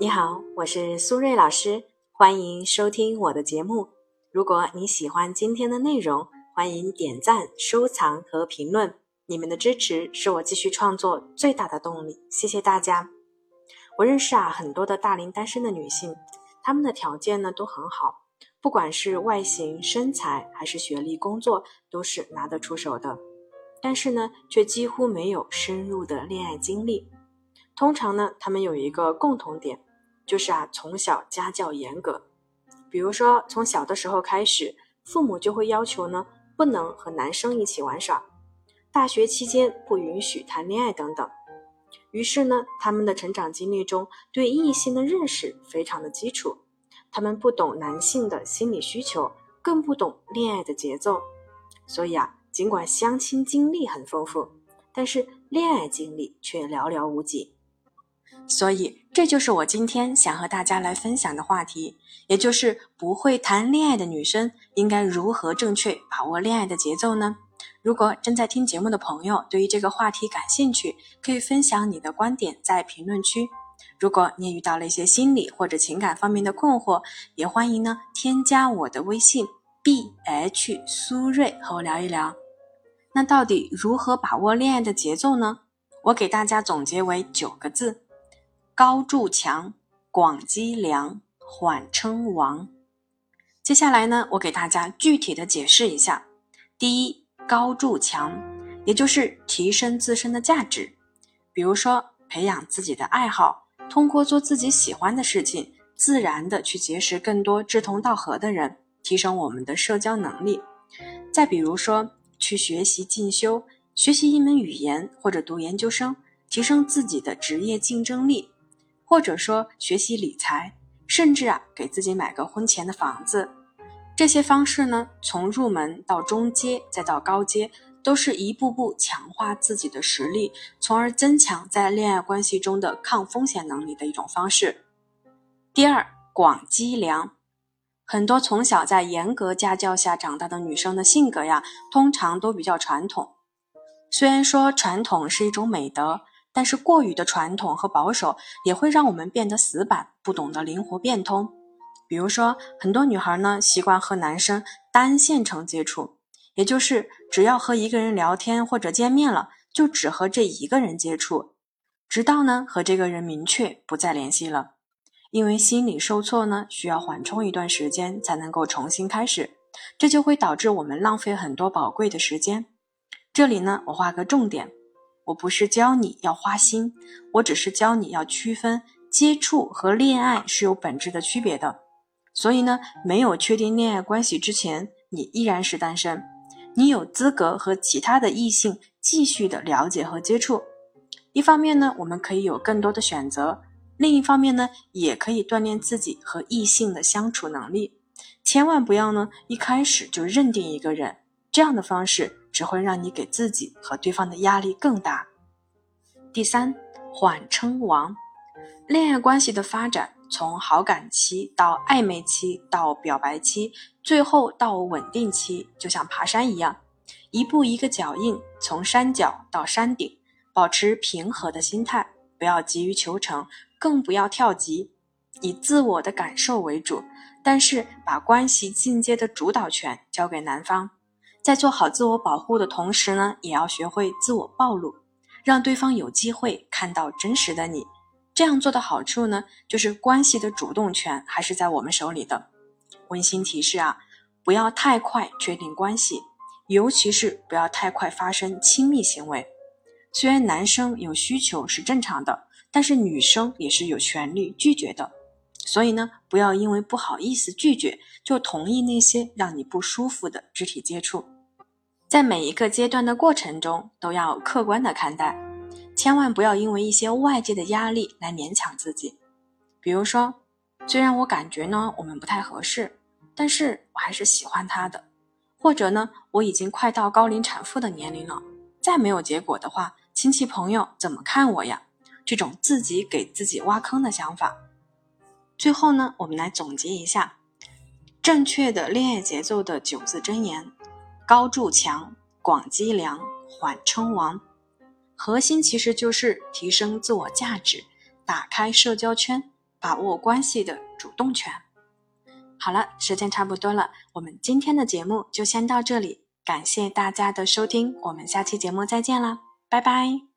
你好，我是苏瑞老师，欢迎收听我的节目。如果你喜欢今天的内容，欢迎点赞、收藏和评论。你们的支持是我继续创作最大的动力，谢谢大家。我认识啊很多的大龄单身的女性，她们的条件呢都很好，不管是外形、身材还是学历、工作，都是拿得出手的。但是呢，却几乎没有深入的恋爱经历。通常呢，她们有一个共同点。就是啊，从小家教严格，比如说从小的时候开始，父母就会要求呢，不能和男生一起玩耍，大学期间不允许谈恋爱等等。于是呢，他们的成长经历中对异性的认识非常的基础，他们不懂男性的心理需求，更不懂恋爱的节奏。所以啊，尽管相亲经历很丰富，但是恋爱经历却寥寥无几。所以，这就是我今天想和大家来分享的话题，也就是不会谈恋爱的女生应该如何正确把握恋爱的节奏呢？如果正在听节目的朋友对于这个话题感兴趣，可以分享你的观点在评论区。如果你也遇到了一些心理或者情感方面的困惑，也欢迎呢添加我的微信 b h 苏瑞和我聊一聊。那到底如何把握恋爱的节奏呢？我给大家总结为九个字。高筑墙，广积粮，缓称王。接下来呢，我给大家具体的解释一下。第一，高筑墙，也就是提升自身的价值，比如说培养自己的爱好，通过做自己喜欢的事情，自然的去结识更多志同道合的人，提升我们的社交能力。再比如说，去学习进修，学习一门语言或者读研究生，提升自己的职业竞争力。或者说学习理财，甚至啊给自己买个婚前的房子，这些方式呢，从入门到中阶再到高阶，都是一步步强化自己的实力，从而增强在恋爱关系中的抗风险能力的一种方式。第二，广积粮，很多从小在严格家教下长大的女生的性格呀，通常都比较传统。虽然说传统是一种美德。但是过于的传统和保守也会让我们变得死板，不懂得灵活变通。比如说，很多女孩呢习惯和男生单线程接触，也就是只要和一个人聊天或者见面了，就只和这一个人接触，直到呢和这个人明确不再联系了。因为心理受挫呢，需要缓冲一段时间才能够重新开始，这就会导致我们浪费很多宝贵的时间。这里呢，我画个重点。我不是教你要花心，我只是教你要区分接触和恋爱是有本质的区别的。所以呢，没有确定恋爱关系之前，你依然是单身，你有资格和其他的异性继续的了解和接触。一方面呢，我们可以有更多的选择；另一方面呢，也可以锻炼自己和异性的相处能力。千万不要呢一开始就认定一个人，这样的方式。只会让你给自己和对方的压力更大。第三，缓称王，恋爱关系的发展从好感期到暧昧期到表白期，最后到稳定期，就像爬山一样，一步一个脚印，从山脚到山顶，保持平和的心态，不要急于求成，更不要跳级，以自我的感受为主，但是把关系进阶的主导权交给男方。在做好自我保护的同时呢，也要学会自我暴露，让对方有机会看到真实的你。这样做的好处呢，就是关系的主动权还是在我们手里的。温馨提示啊，不要太快确定关系，尤其是不要太快发生亲密行为。虽然男生有需求是正常的，但是女生也是有权利拒绝的。所以呢，不要因为不好意思拒绝，就同意那些让你不舒服的肢体接触。在每一个阶段的过程中，都要客观的看待，千万不要因为一些外界的压力来勉强自己。比如说，虽然我感觉呢我们不太合适，但是我还是喜欢他的。或者呢，我已经快到高龄产妇的年龄了，再没有结果的话，亲戚朋友怎么看我呀？这种自己给自己挖坑的想法。最后呢，我们来总结一下正确的恋爱节奏的九字真言：高筑墙，广积粮，缓称王。核心其实就是提升自我价值，打开社交圈，把握关系的主动权。好了，时间差不多了，我们今天的节目就先到这里，感谢大家的收听，我们下期节目再见啦，拜拜。